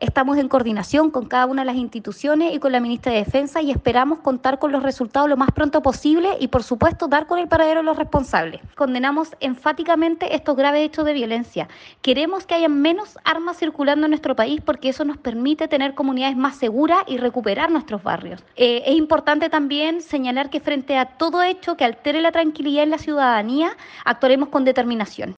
Estamos en coordinación con cada una de las instituciones y con la ministra de Defensa y esperamos contar con los resultados lo más pronto posible y, por supuesto, dar con el paradero de los responsables. Condenamos enfáticamente estos graves hechos de violencia. Queremos que haya menos armas circulando en nuestro país porque eso nos permite tener comunidades más seguras y recuperar nuestros barrios. Eh, es importante también señalar que frente a todo hecho que altere la tranquilidad en la ciudadanía, actuaremos con determinación.